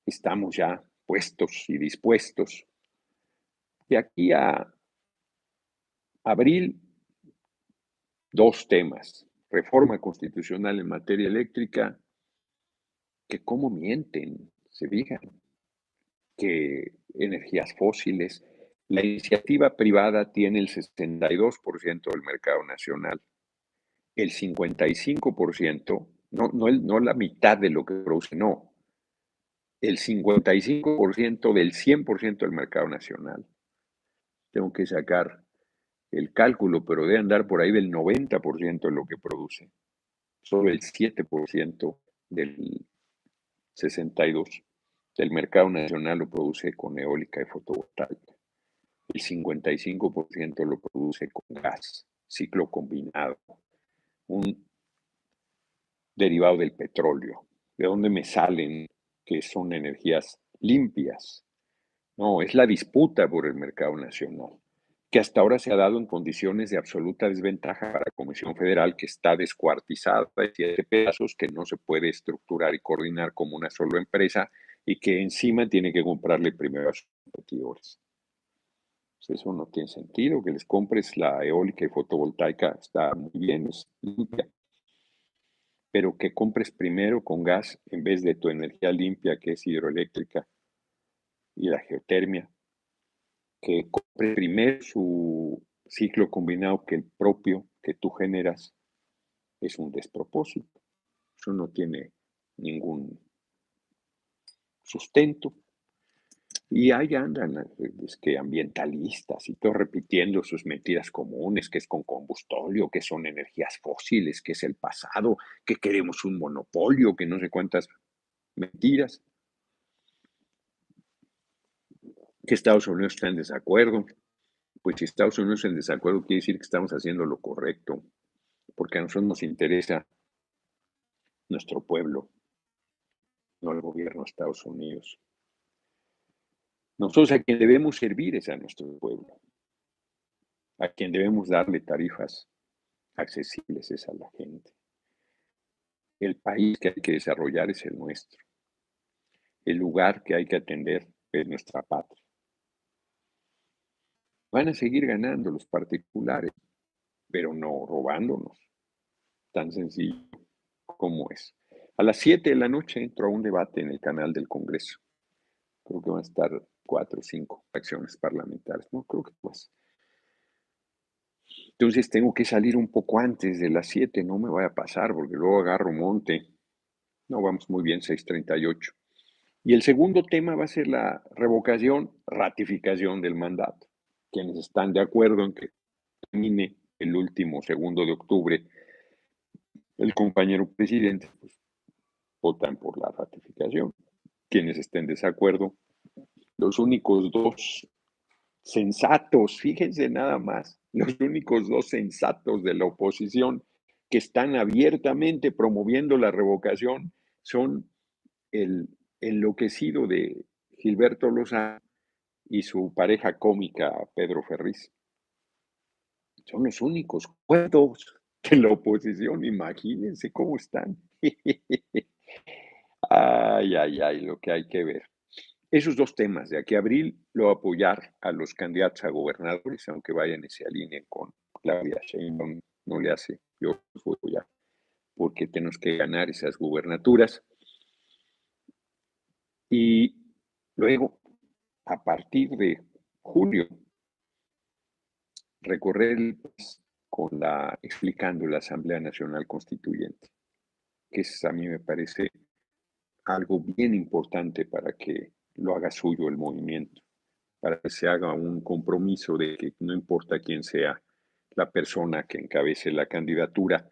estamos ya puestos y dispuestos, de aquí a abril, dos temas. Reforma constitucional en materia eléctrica, que cómo mienten, se digan, que energías fósiles, la iniciativa privada tiene el 62% del mercado nacional. El 55%, no, no, no la mitad de lo que produce, no. El 55% del 100% del mercado nacional. Tengo que sacar el cálculo, pero debe andar por ahí del 90% de lo que produce. Solo el 7% del 62% del mercado nacional lo produce con eólica y fotovoltaica el 55% lo produce con gas, ciclo combinado, un derivado del petróleo. ¿De dónde me salen que son energías limpias? No, es la disputa por el mercado nacional, que hasta ahora se ha dado en condiciones de absoluta desventaja para la Comisión Federal, que está descuartizada de siete pedazos, que no se puede estructurar y coordinar como una sola empresa y que encima tiene que comprarle primero a sus competidores. Pues eso no tiene sentido, que les compres la eólica y fotovoltaica está muy bien, es limpia. Pero que compres primero con gas en vez de tu energía limpia, que es hidroeléctrica y la geotermia. Que compres primero su ciclo combinado que el propio que tú generas es un despropósito. Eso no tiene ningún sustento. Y ahí andan es que ambientalistas y todos repitiendo sus mentiras comunes, que es con combustóleo, que son energías fósiles, que es el pasado, que queremos un monopolio, que no sé cuántas mentiras. Que Estados Unidos está en desacuerdo. Pues si Estados Unidos está en desacuerdo, quiere decir que estamos haciendo lo correcto, porque a nosotros nos interesa nuestro pueblo, no el gobierno de Estados Unidos. Nosotros a quien debemos servir es a nuestro pueblo. A quien debemos darle tarifas accesibles es a la gente. El país que hay que desarrollar es el nuestro. El lugar que hay que atender es nuestra patria. Van a seguir ganando los particulares, pero no robándonos. Tan sencillo como es. A las 7 de la noche entro a un debate en el canal del Congreso. Creo que van a estar cuatro o cinco acciones parlamentarias. No creo que pues. Entonces tengo que salir un poco antes de las siete, no me vaya a pasar porque luego agarro monte. No, vamos muy bien, 638. Y el segundo tema va a ser la revocación, ratificación del mandato. Quienes están de acuerdo en que termine el último segundo de octubre, el compañero presidente, pues, votan por la ratificación. Quienes estén en desacuerdo, los únicos dos sensatos, fíjense nada más, los únicos dos sensatos de la oposición que están abiertamente promoviendo la revocación son el enloquecido de Gilberto Lozano y su pareja cómica Pedro Ferriz. Son los únicos cuentos de la oposición, imagínense cómo están. (laughs) ay, ay, ay, lo que hay que ver. Esos dos temas, de aquí a abril, lo apoyar a los candidatos a gobernadores, aunque vayan y se alineen con Claudia Sheinbaum, no le hace, yo voy a apoyar, porque tenemos que ganar esas gubernaturas. Y luego, a partir de julio, recorrer con la, explicando la Asamblea Nacional Constituyente, que es, a mí me parece algo bien importante para que lo haga suyo el movimiento, para que se haga un compromiso de que no importa quién sea la persona que encabece la candidatura,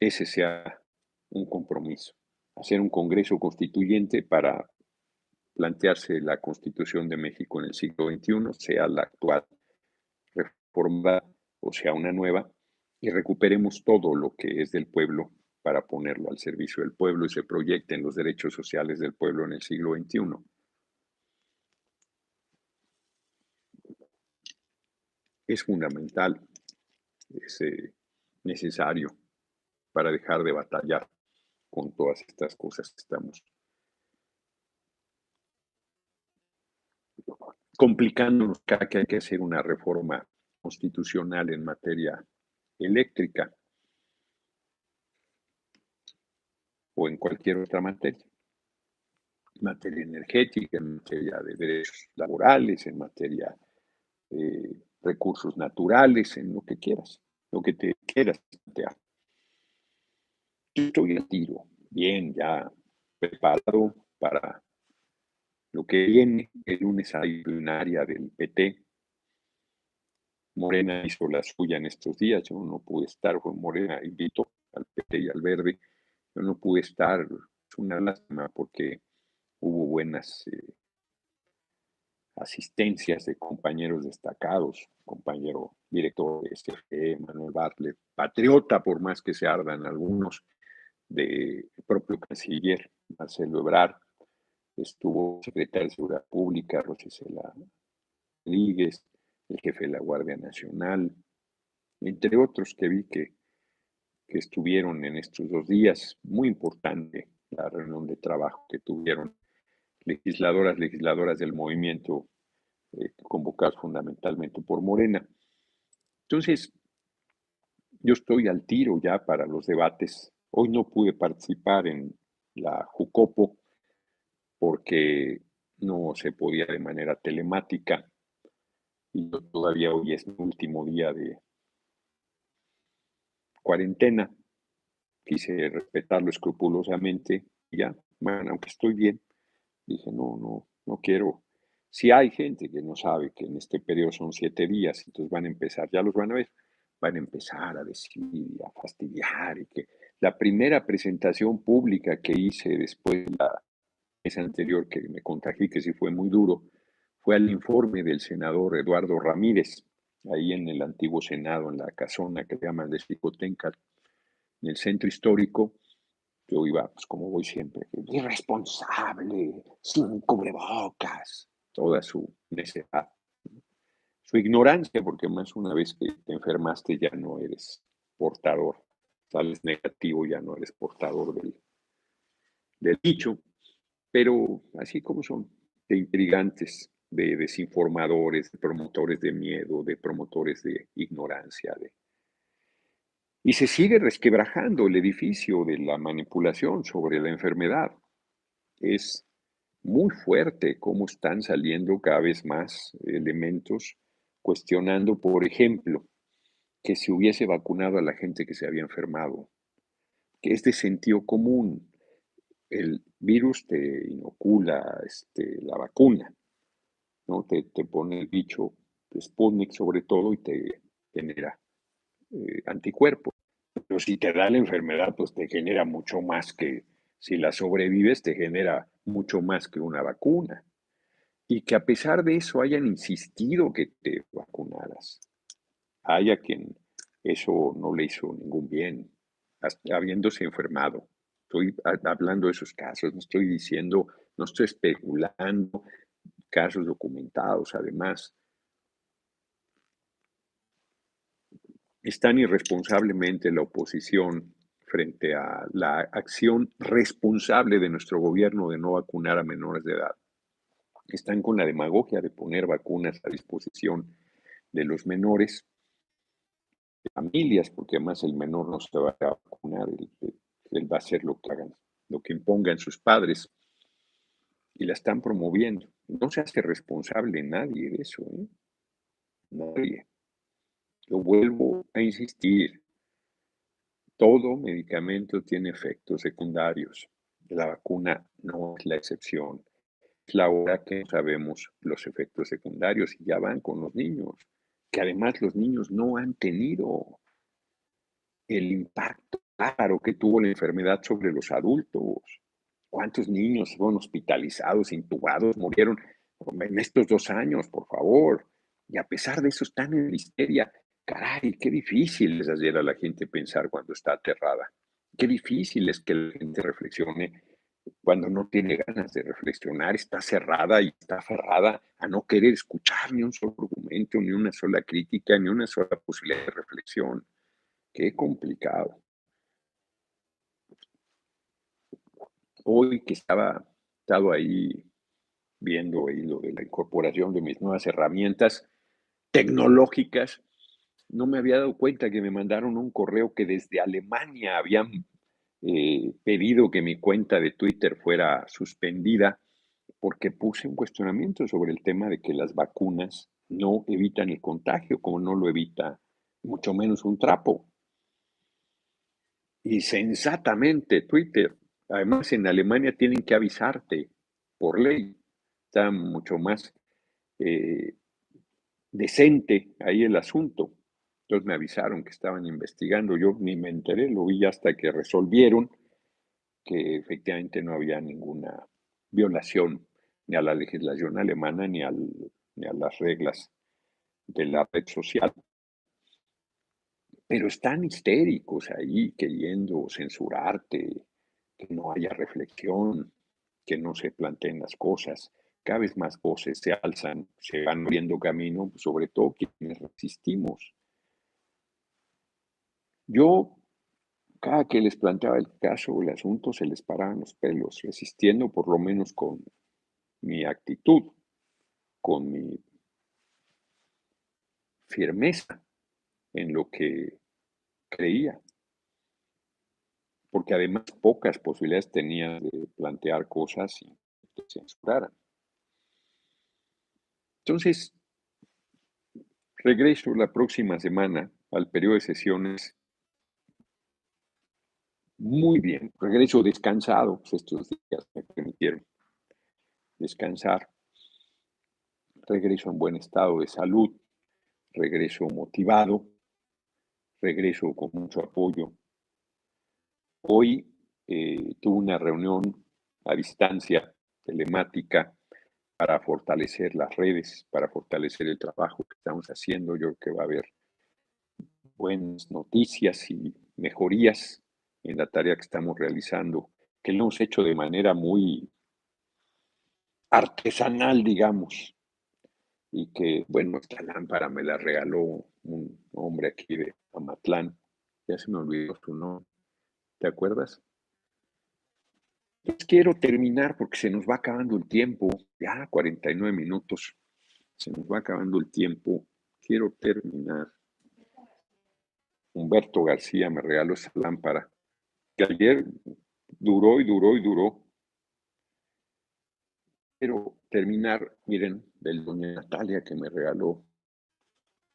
ese sea un compromiso. Hacer un Congreso Constituyente para plantearse la Constitución de México en el siglo XXI, sea la actual reforma o sea una nueva, y recuperemos todo lo que es del pueblo para ponerlo al servicio del pueblo y se proyecten los derechos sociales del pueblo en el siglo XXI. Es fundamental, es eh, necesario para dejar de batallar con todas estas cosas que estamos complicándonos cada que hay que hacer una reforma constitucional en materia eléctrica o en cualquier otra materia. En materia energética, en materia de derechos laborales, en materia de recursos naturales, en lo que quieras, lo que te quieras plantear. Yo estoy a tiro, bien, ya preparado para lo que viene. El lunes hay plenaria del PT. Morena hizo la suya en estos días, yo no pude estar, fue Morena invito al PT y al Verde yo no pude estar, es una lástima porque hubo buenas eh, asistencias de compañeros destacados, compañero director de SFE, Manuel Bartlett, patriota por más que se ardan algunos, de propio canciller Marcelo Ebrard, estuvo secretario de Seguridad Pública, Rosicela Rodríguez, el jefe de la Guardia Nacional, entre otros que vi que que estuvieron en estos dos días. Muy importante la reunión de trabajo que tuvieron legisladoras, legisladoras del movimiento eh, convocadas fundamentalmente por Morena. Entonces, yo estoy al tiro ya para los debates. Hoy no pude participar en la Jucopo porque no se podía de manera telemática y todavía hoy es mi último día de, cuarentena. Quise respetarlo escrupulosamente ya, bueno, aunque estoy bien, dije, no, no, no quiero. Si hay gente que no sabe que en este periodo son siete días, entonces van a empezar, ya los van a ver, van a empezar a decir y a fastidiar que la primera presentación pública que hice después de la esa anterior que me contagié, que sí fue muy duro, fue al informe del senador Eduardo Ramírez, ahí en el antiguo Senado, en la casona que se llama de Xicotenca, en el centro histórico, yo iba, pues como voy siempre, irresponsable, sin cubrebocas, toda su necesidad, su ignorancia, porque más una vez que te enfermaste ya no eres portador, sales negativo, ya no eres portador del, del dicho, pero así como son, de intrigantes, de desinformadores, de promotores de miedo, de promotores de ignorancia. De... Y se sigue resquebrajando el edificio de la manipulación sobre la enfermedad. Es muy fuerte cómo están saliendo cada vez más elementos cuestionando, por ejemplo, que se hubiese vacunado a la gente que se había enfermado, que es de sentido común. El virus te inocula este, la vacuna, ¿no? Te, pone el bicho Sputnik sobre todo y te genera eh, anticuerpos. Pero si te da la enfermedad, pues te genera mucho más que, si la sobrevives, te genera mucho más que una vacuna. Y que a pesar de eso hayan insistido que te vacunaras. Haya quien eso no le hizo ningún bien, habiéndose enfermado Estoy hablando de esos casos, no estoy diciendo, no estoy especulando, casos documentados además. Están irresponsablemente la oposición frente a la acción responsable de nuestro gobierno de no vacunar a menores de edad. Están con la demagogia de poner vacunas a disposición de los menores, de familias, porque además el menor no se va a vacunar, él, va a hacer lo que hagan, lo que impongan sus padres, y la están promoviendo. No se hace responsable nadie de eso, ¿eh? Nadie. Yo vuelvo a insistir, todo medicamento tiene efectos secundarios. La vacuna no es la excepción. Es la hora que sabemos los efectos secundarios y ya van con los niños, que además los niños no han tenido el impacto claro que tuvo la enfermedad sobre los adultos. ¿Cuántos niños fueron hospitalizados, intubados, murieron en estos dos años, por favor? Y a pesar de eso están en histeria. Caray, qué difícil es hacer a la gente pensar cuando está aterrada. Qué difícil es que la gente reflexione cuando no tiene ganas de reflexionar, está cerrada y está aferrada a no querer escuchar ni un solo argumento, ni una sola crítica, ni una sola posibilidad de reflexión. Qué complicado. Hoy que estaba estado ahí viendo lo de la incorporación de mis nuevas herramientas tecnológicas, no me había dado cuenta que me mandaron un correo que desde Alemania habían eh, pedido que mi cuenta de Twitter fuera suspendida porque puse un cuestionamiento sobre el tema de que las vacunas no evitan el contagio, como no lo evita mucho menos un trapo. Y sensatamente Twitter, además en Alemania tienen que avisarte por ley, está mucho más eh, decente ahí el asunto. Entonces me avisaron que estaban investigando, yo ni me enteré, lo vi hasta que resolvieron que efectivamente no había ninguna violación ni a la legislación alemana ni, ni a las reglas de la red social. Pero están histéricos ahí queriendo censurarte, que no haya reflexión, que no se planteen las cosas. Cada vez más voces se alzan, se van abriendo camino, sobre todo quienes resistimos yo, cada que les planteaba el caso o el asunto, se les paraban los pelos, resistiendo por lo menos con mi actitud, con mi firmeza en lo que creía. Porque además pocas posibilidades tenía de plantear cosas y que censuraran. Entonces, regreso la próxima semana al periodo de sesiones muy bien, regreso descansado, pues, estos días me permitieron descansar, regreso en buen estado de salud, regreso motivado, regreso con mucho apoyo. Hoy eh, tuve una reunión a distancia telemática para fortalecer las redes, para fortalecer el trabajo que estamos haciendo. Yo creo que va a haber buenas noticias y mejorías en la tarea que estamos realizando, que lo hemos hecho de manera muy artesanal, digamos, y que, bueno, esta lámpara me la regaló un hombre aquí de Amatlán, ya se me olvidó su nombre, ¿te acuerdas? Quiero terminar porque se nos va acabando el tiempo, ya 49 minutos, se nos va acabando el tiempo, quiero terminar. Humberto García me regaló esa lámpara ayer duró y duró y duró. Pero terminar, miren, del doña Natalia que me regaló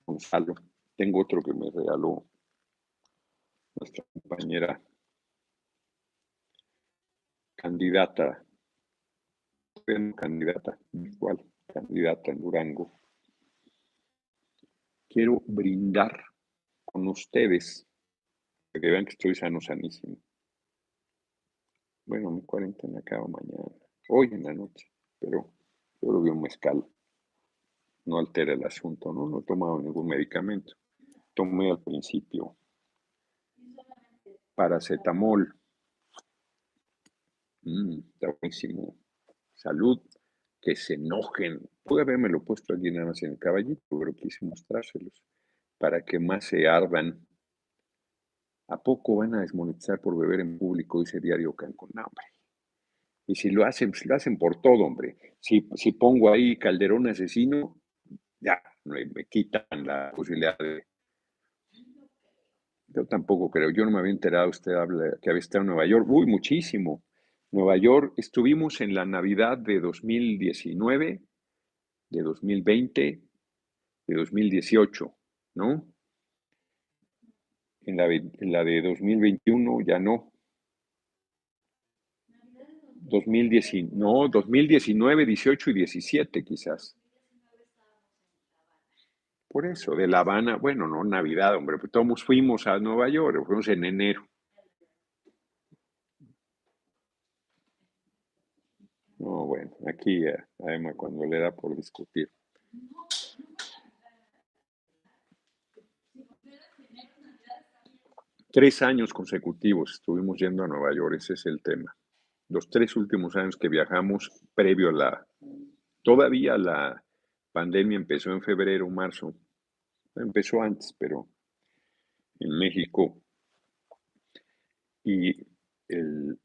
Gonzalo. Tengo otro que me regaló nuestra compañera candidata, candidata, igual, candidata en Durango. Quiero brindar con ustedes, para que vean que estoy sano, sanísimo. Bueno, mi cuarentena acaba mañana, hoy en la noche, pero yo lo vi un mezcal. No altera el asunto, ¿no? No he tomado ningún medicamento. Tomé al principio paracetamol Mm, está buenísimo. Salud, que se enojen. Pude haberme lo puesto allí nada más en el caballito, pero quise mostrárselos para que más se ardan. ¿A poco van a desmonetizar por beber en público? ese Diario Cancún. No, hombre. Y si lo hacen, pues lo hacen por todo, hombre. Si, si pongo ahí Calderón asesino, ya me, me quitan la posibilidad de, yo tampoco creo, yo no me había enterado, usted habla que había estado en Nueva York, uy, muchísimo. Nueva York, estuvimos en la Navidad de 2019, de 2020, de 2018, ¿no? En la, de 2021 ya no. 2019, no, 2019, 18 y 17 quizás. Por eso, de La Habana, bueno, no Navidad, hombre, pues todos fuimos a Nueva York, fuimos en enero. No, aquí eh, además cuando le da por discutir. Tres años consecutivos estuvimos yendo a Nueva York, ese es el tema. Los tres últimos años que viajamos, previo a la, todavía la pandemia empezó en febrero, marzo, empezó antes, pero en México. Y el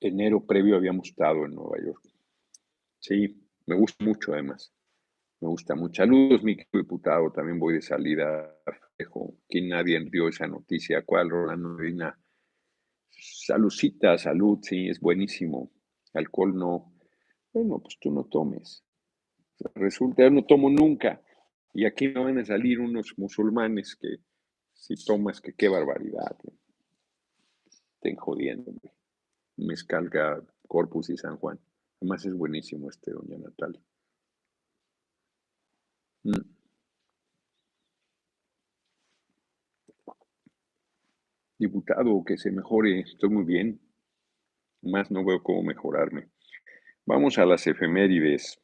enero previo habíamos estado en Nueva York. Sí, me gusta mucho además. Me gusta mucho. Saludos, mi diputado. También voy de salida. Que nadie dio esa noticia. ¿Cuál, Rolando Medina? Saludcita, salud, sí, es buenísimo. Alcohol no. Bueno, pues tú no tomes. Resulta, yo no tomo nunca. Y aquí no van a salir unos musulmanes que si tomas, que qué barbaridad. Estén jodiendo. Mezcalga, Corpus y San Juan. Además es buenísimo este, doña Natalia. Mm. Diputado, que se mejore, estoy muy bien. Más no veo cómo mejorarme. Vamos a las efemérides.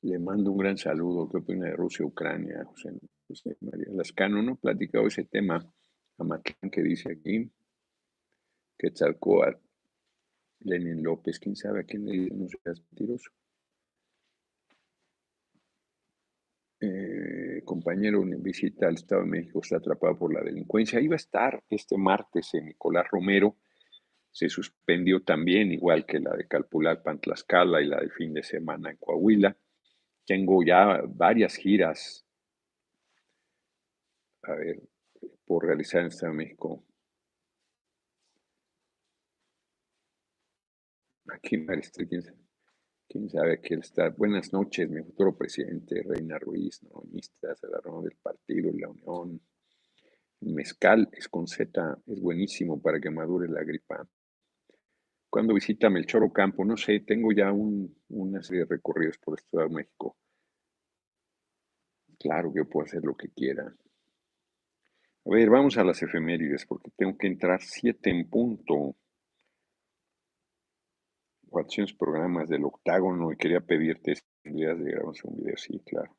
Le mando un gran saludo. ¿Qué opina de Rusia-Ucrania? José, María Lascano, ¿no? Platicado ese tema. A Matlán que dice aquí. Quetzalcoatl. Lenin López. ¿Quién sabe a quién le dice? No seas mentiroso. Eh, compañero en visita al Estado de México está atrapado por la delincuencia. Iba a estar este martes en Nicolás Romero. Se suspendió también, igual que la de Calpulalpan, Tlaxcala y la del fin de semana en Coahuila. Tengo ya varias giras, a ver, por realizar en Estado de México. Aquí quién sabe, quién sabe quién está. Buenas noches, mi futuro presidente, Reina Ruiz, noronista, Salarón del Partido, La Unión. mezcal es con Z, es buenísimo para que madure la gripa. Cuando visita Melchor Ocampo, no sé, tengo ya una serie de recorridos por Estado de México. Claro que puedo hacer lo que quiera. A ver, vamos a las efemérides porque tengo que entrar siete en punto. 400 programas del octágono y quería pedirte ideas de grabar un video. Sí, claro.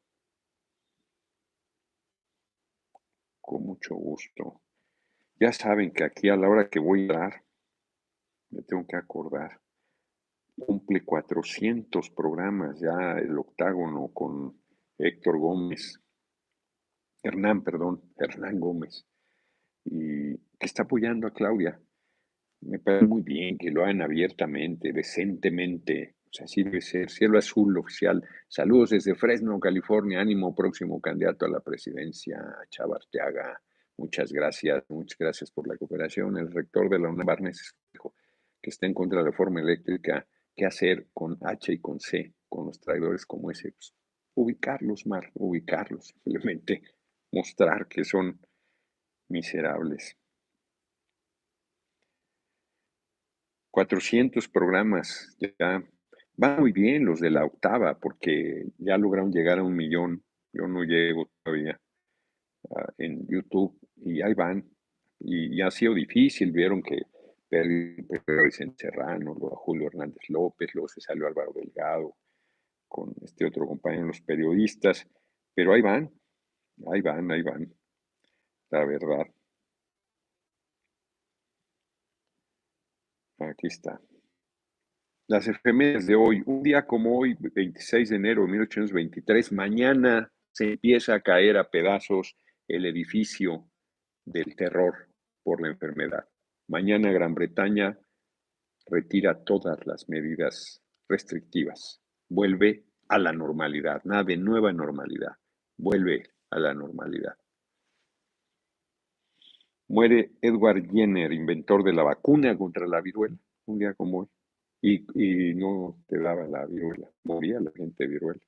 Con mucho gusto. Ya saben que aquí a la hora que voy a dar, me tengo que acordar, cumple 400 programas ya el octágono con Héctor Gómez, Hernán, perdón, Hernán Gómez, y que está apoyando a Claudia. Me parece muy bien que lo hagan abiertamente, decentemente, o sea, así debe ser. Cielo Azul oficial. Saludos desde Fresno, California. Ánimo, próximo candidato a la presidencia, Chavarteaga. Muchas gracias, muchas gracias por la cooperación. El rector de la UNAM, Barnes, que está en contra de la reforma eléctrica. ¿Qué hacer con H y con C, con los traidores como ese? Pues, ubicarlos, Mar, ubicarlos, (laughs) simplemente mostrar que son miserables. 400 programas, ya van muy bien los de la octava, porque ya lograron llegar a un millón. Yo no llego todavía ah, en YouTube y ahí van. Y ha sido difícil, vieron que Pedro Vicente Serrano, luego a Julio Hernández López, luego se salió Álvaro Delgado con este otro compañero, los periodistas, pero ahí van, ahí van, ahí van, la verdad. Aquí está. Las efemérides de hoy, un día como hoy, 26 de enero de 1823, mañana se empieza a caer a pedazos el edificio del terror por la enfermedad. Mañana Gran Bretaña retira todas las medidas restrictivas, vuelve a la normalidad, nada de nueva normalidad, vuelve a la normalidad. Muere Edward Jenner, inventor de la vacuna contra la viruela, un día como hoy, y, no te daba la viruela, moría la gente viruela.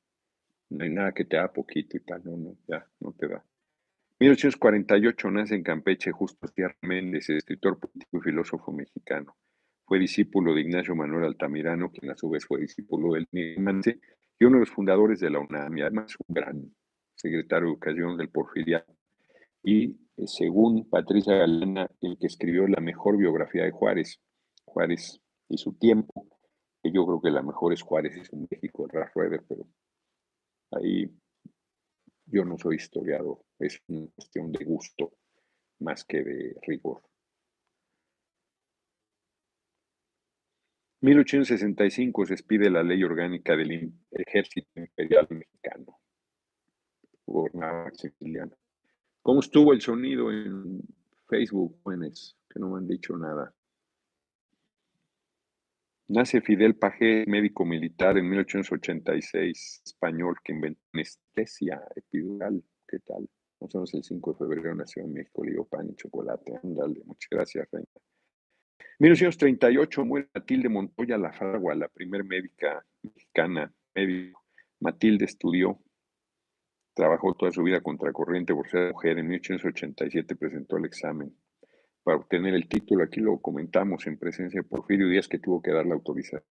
No hay nada que te haga poquito y tal, no, no, ya, no te da. 1848 nace en Campeche Justo Sierra Méndez, escritor político y filósofo mexicano. Fue discípulo de Ignacio Manuel Altamirano, quien a su vez fue discípulo del Nimance, y uno de los fundadores de la UNAM, y además un gran secretario de Educación del Porfiriato. Y según Patricia Galena, el que escribió la mejor biografía de Juárez, Juárez y su tiempo, que yo creo que la mejor es Juárez es un México, Ralph Rueder, pero ahí yo no soy historiador, es una cuestión de gusto más que de rigor. 1865 se expide la ley orgánica del Ejército Imperial Mexicano. Gobernaba Maximiliano. ¿Cómo estuvo el sonido en Facebook, jóvenes? Que no me han dicho nada. Nace Fidel Pajé, médico militar en 1886, español, que inventó anestesia epidural. ¿Qué tal? Nosotros el 5 de febrero nació en México, le pan y chocolate. Ándale, muchas gracias, reina. 1938 muere Matilde Montoya La Fragua, la primer médica mexicana, médico. Matilde estudió, trabajó toda su vida contracorriente por ser mujer. En 1887 presentó el examen para obtener el título. Aquí lo comentamos en presencia de Porfirio Díaz que tuvo que dar la autorización.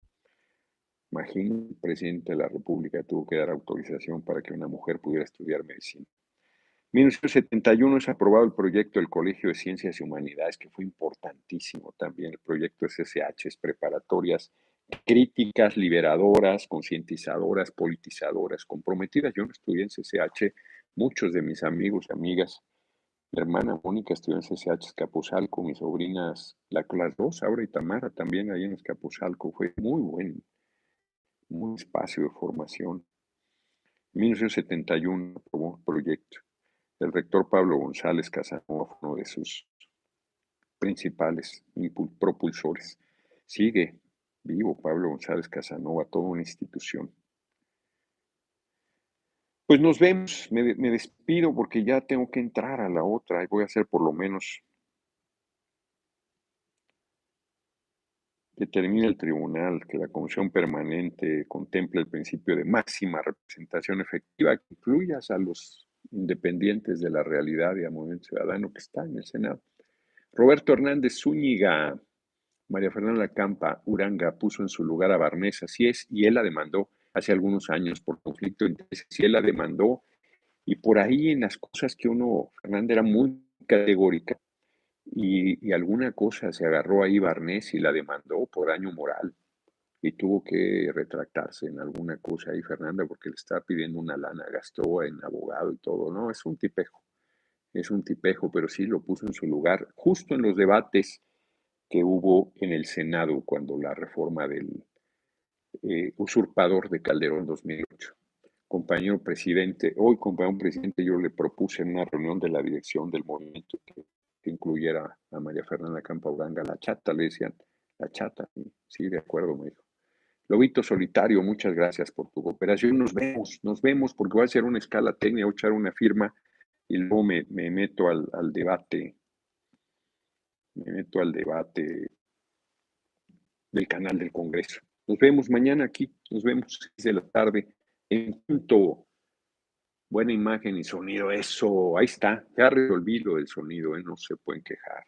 Imagínate, el presidente de la República tuvo que dar autorización para que una mujer pudiera estudiar medicina. En 1971 es aprobado el proyecto del Colegio de Ciencias y Humanidades, que fue importantísimo también. El proyecto SSH preparatorias críticas, liberadoras, concientizadoras, politizadoras, comprometidas. Yo no estudié en CCH, muchos de mis amigos, amigas, mi hermana Mónica estudió en CCH Escapuzalco, mis sobrinas, la, las dos, Aura y Tamara, también ahí en Escapuzalco. Fue muy buen, muy espacio de formación. En 1971 aprobó el proyecto. El rector Pablo González Casanova fue uno de sus principales propulsores. Sigue vivo Pablo González Casanova, toda una institución. Pues nos vemos, me, despido porque ya tengo que entrar a la otra y voy a hacer por lo menos que termine el tribunal, que la comisión permanente contemple el principio de máxima representación efectiva que incluyas a los independientes de la realidad y al movimiento ciudadano que está en el Senado. Roberto Hernández Zúñiga, María Fernanda Campa, Uranga, puso en su lugar a Barnés, así es, y él la demandó hace algunos años por conflicto intereses y él la demandó. Y por ahí en las cosas que uno, Fernanda era muy categórica y, alguna cosa se agarró ahí Barnés y la demandó por daño moral y tuvo que retractarse en alguna cosa ahí Fernanda porque le estaba pidiendo una lana, gastó en abogado y todo, ¿no? Es un tipejo, es un tipejo, pero sí lo puso en su lugar justo en los debates que hubo en el Senado cuando la reforma del, eh, usurpador de Calderón 2008. Compañero presidente, hoy compañero presidente, yo le propuse en una reunión de la dirección del movimiento que, incluyera a María Fernanda Campauranga, la chata, le decían, la chata, sí, de acuerdo, me dijo. Lobito Solitario, muchas gracias por tu cooperación. Nos vemos, nos vemos, porque voy a hacer una escala técnica, voy a echar una firma y luego me, me meto al, debate, me meto al debate del canal del Congreso. Nos vemos mañana aquí, nos vemos de la tarde en punto. Buena imagen y sonido, eso, ahí está, ya resolví lo del sonido, ¿eh? no se pueden quejar.